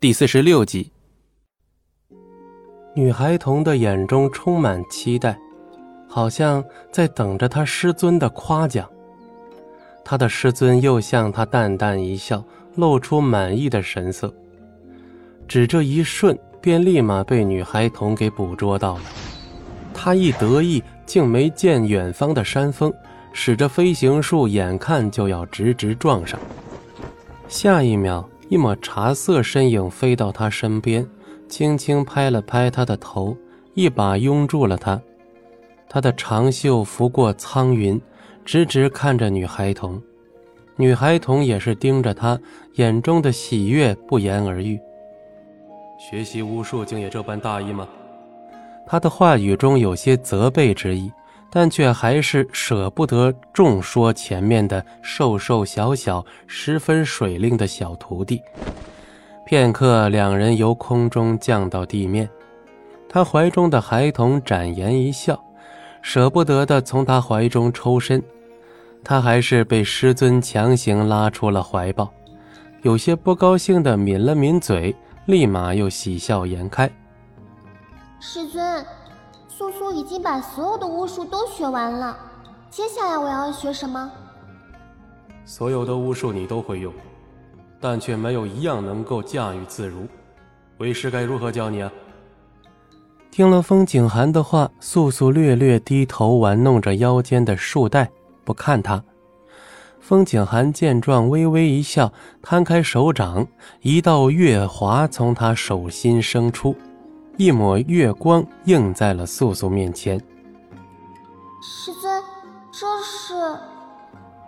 第四十六集。女孩童的眼中充满期待，好像在等着他师尊的夸奖。他的师尊又向他淡淡一笑，露出满意的神色。只这一瞬，便立马被女孩童给捕捉到了。他一得意，竟没见远方的山峰，使着飞行术，眼看就要直直撞上。下一秒，一抹茶色身影飞到他身边。轻轻拍了拍他的头，一把拥住了他。他的长袖拂过苍云，直直看着女孩童。女孩童也是盯着他，眼中的喜悦不言而喻。学习巫术竟也这般大意吗？他的话语中有些责备之意，但却还是舍不得重说前面的瘦瘦小小、十分水灵的小徒弟。片刻，两人由空中降到地面。他怀中的孩童展颜一笑，舍不得的从他怀中抽身。他还是被师尊强行拉出了怀抱，有些不高兴的抿了抿嘴，立马又喜笑颜开。师尊，素素已经把所有的巫术都学完了，接下来我要学什么？所有的巫术你都会用。但却没有一样能够驾驭自如，为师该如何教你啊？听了风景寒的话，素素略略低头玩弄着腰间的束带，不看他。风景寒见状，微微一笑，摊开手掌，一道月华从他手心生出，一抹月光映在了素素面前。师尊，这是……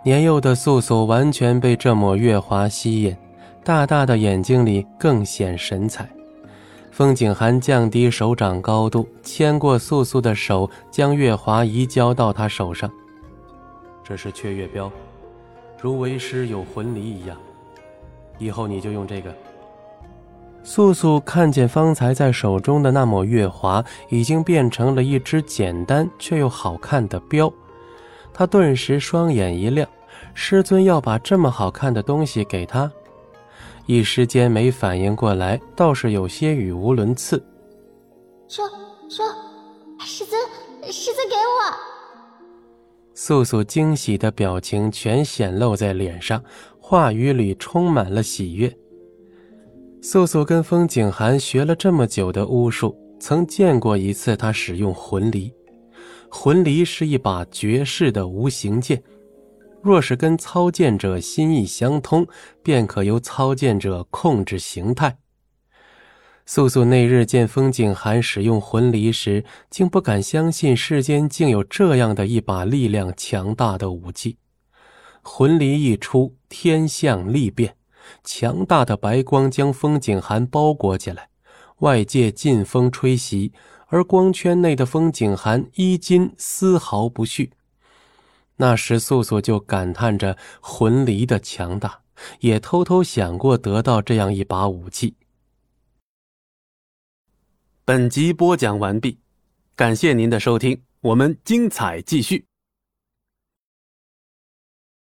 年幼的素素完全被这抹月华吸引。大大的眼睛里更显神采。风景寒降低手掌高度，牵过素素的手，将月华移交到她手上。这是雀月标，如为师有魂离一样。以后你就用这个。素素看见方才在手中的那抹月华，已经变成了一只简单却又好看的镖，她顿时双眼一亮。师尊要把这么好看的东西给她？一时间没反应过来，倒是有些语无伦次。说说，师尊，师尊给我！素素惊喜的表情全显露在脸上，话语里充满了喜悦。素素跟风景寒学了这么久的巫术，曾见过一次他使用魂离。魂离是一把绝世的无形剑。若是跟操剑者心意相通，便可由操剑者控制形态。素素那日见风景寒使用魂离时，竟不敢相信世间竟有这样的一把力量强大的武器。魂离一出，天象立变，强大的白光将风景寒包裹起来，外界劲风吹袭，而光圈内的风景寒衣襟丝毫不续。那时，素素就感叹着魂离的强大，也偷偷想过得到这样一把武器。本集播讲完毕，感谢您的收听，我们精彩继续。